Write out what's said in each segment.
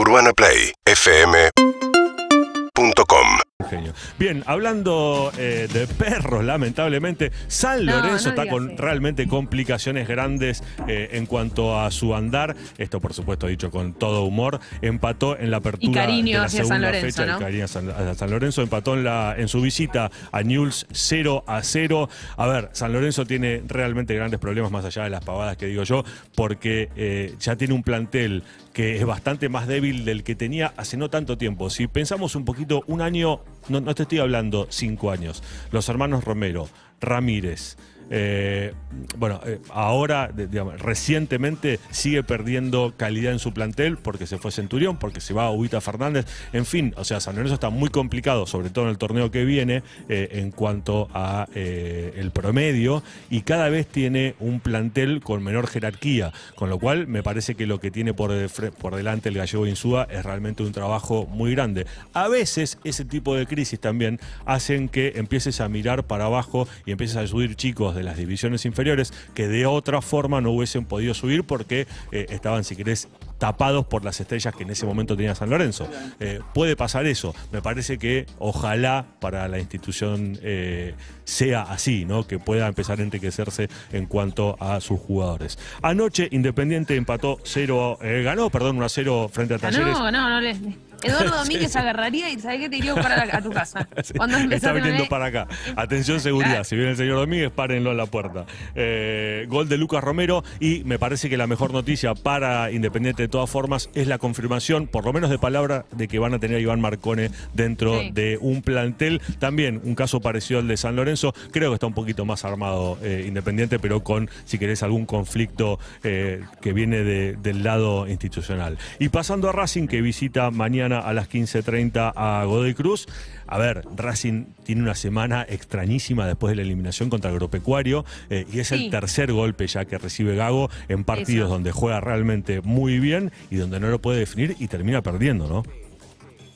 UrbanaPlayFM.com Genio. Bien, hablando eh, de perros, lamentablemente, San Lorenzo no está con eso. realmente complicaciones grandes eh, en cuanto a su andar. Esto, por supuesto, dicho con todo humor. Empató en la apertura Y cariño de la hacia San segunda Lorenzo, fecha. ¿no? cariño a San, a San Lorenzo empató en, la, en su visita a Newell's 0 a 0. A ver, San Lorenzo tiene realmente grandes problemas, más allá de las pavadas que digo yo, porque eh, ya tiene un plantel que es bastante más débil del que tenía hace no tanto tiempo. Si pensamos un poquito, un año, no, no te estoy hablando cinco años, los hermanos Romero, Ramírez, eh, bueno, eh, ahora, digamos, recientemente sigue perdiendo calidad en su plantel porque se fue Centurión, porque se va a Ubita Fernández. En fin, o sea, San Lorenzo está muy complicado, sobre todo en el torneo que viene, eh, en cuanto a el promedio, y cada vez tiene un plantel con menor jerarquía, con lo cual me parece que lo que tiene por, por delante el gallego Insúa es realmente un trabajo muy grande. A veces ese tipo de crisis también hacen que empieces a mirar para abajo y empieces a subir chicos de las divisiones inferiores que de otra forma no hubiesen podido subir porque eh, estaban, si querés, tapados por las estrellas que en ese momento tenía San Lorenzo. Eh, puede pasar eso. Me parece que ojalá para la institución eh, sea así, ¿no? Que pueda empezar a enriquecerse en cuanto a sus jugadores. Anoche Independiente empató 0, eh, ganó, perdón, 1 a 0 frente a Talleres. No, no, no le. Eduardo Domínguez agarraría y ¿sabes qué? Te iría a buscar a, la- a tu casa. Sí, Cuando está viniendo para acá. Atención, seguridad. Claro. Si viene el señor Domínguez, párenlo en la puerta. Eh, gol de Lucas Romero. Y me parece que la mejor noticia para Independiente de todas formas es la confirmación, por lo menos de palabra, de que van a tener a Iván Marcone dentro Sí. de un plantel. También un caso parecido al de San Lorenzo. Creo que está un poquito más armado eh, Independiente, pero con, si querés, algún conflicto eh, que viene de- del lado institucional. Y pasando a Racing, que visita mañana a las 15.30 a Godoy Cruz. A ver, Racing tiene una semana extrañísima después de la eliminación contra Agropecuario eh, y es Sí. el tercer golpe ya que recibe Gago en partidos Eso. donde juega realmente muy bien y donde no lo puede definir y termina perdiendo, ¿no?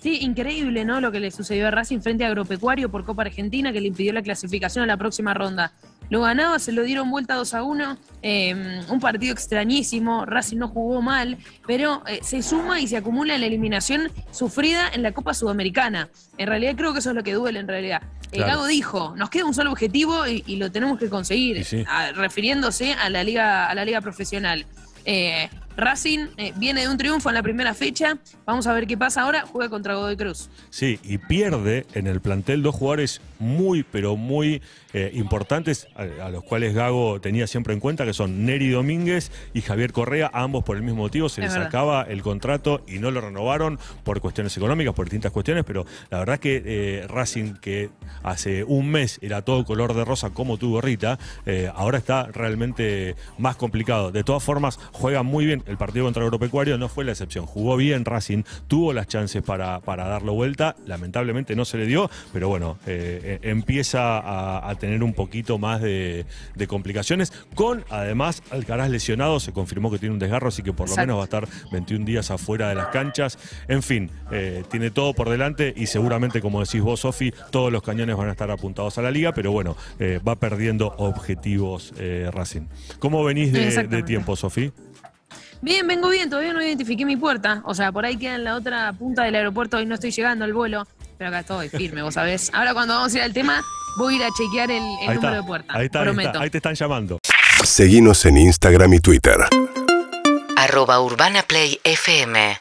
Sí, increíble, ¿no? Lo que le sucedió a Racing frente a Agropecuario por Copa Argentina, que le impidió la clasificación a la próxima ronda. Lo ganaba, se lo dieron vuelta 2 a 1. eh, un partido extrañísimo. Racing no jugó mal, pero eh, se suma y se acumula la eliminación sufrida en la Copa Sudamericana. En realidad, creo que eso es lo que duele en realidad. Eh, Claro. Gago dijo: nos queda un solo objetivo y, y lo tenemos que conseguir, Y sí. a- refiriéndose a la liga, a la liga profesional. Eh, Racing eh, viene de un triunfo en la primera fecha. Vamos a ver qué pasa ahora. Juega contra Godoy Cruz. Sí, y pierde en el plantel dos jugadores muy, pero muy eh, importantes, a, a los cuales Gago tenía siempre en cuenta, que son Neri Domínguez y Javier Correa, ambos por el mismo motivo, se Es les verdad. acaba el contrato y no lo renovaron por cuestiones económicas, por distintas cuestiones, pero la verdad que eh, Racing, que hace un mes era todo color de rosa como tu gorrita, ahora está realmente más complicado. De todas formas, juega muy bien. El partido contra Agropecuario no fue la excepción. Jugó bien Racing, tuvo las chances para, para darlo vuelta. Lamentablemente no se le dio, pero bueno, eh, eh, empieza a, a tener un poquito más de, de complicaciones. Con además Alcaraz lesionado, se confirmó que tiene un desgarro, así que por lo menos va a estar 21 días afuera de las canchas. En fin, eh, tiene todo por delante y seguramente, como decís vos, Sofi, todos los cañones van a estar apuntados a la liga, pero bueno, eh, va perdiendo objetivos Racing. ¿Cómo venís de, de tiempo, Sofi? Bien, vengo bien, todavía no identifiqué mi puerta. O sea, por ahí queda en la otra punta del aeropuerto y no estoy llegando al vuelo. Pero acá estoy firme, vos sabés. Ahora cuando vamos a ir al tema, voy a ir a chequear el, el número de puerta. ahí está, ahí prometo. está, ahí te están llamando. Seguinos en Instagram y Twitter. arroba Urbana Play FM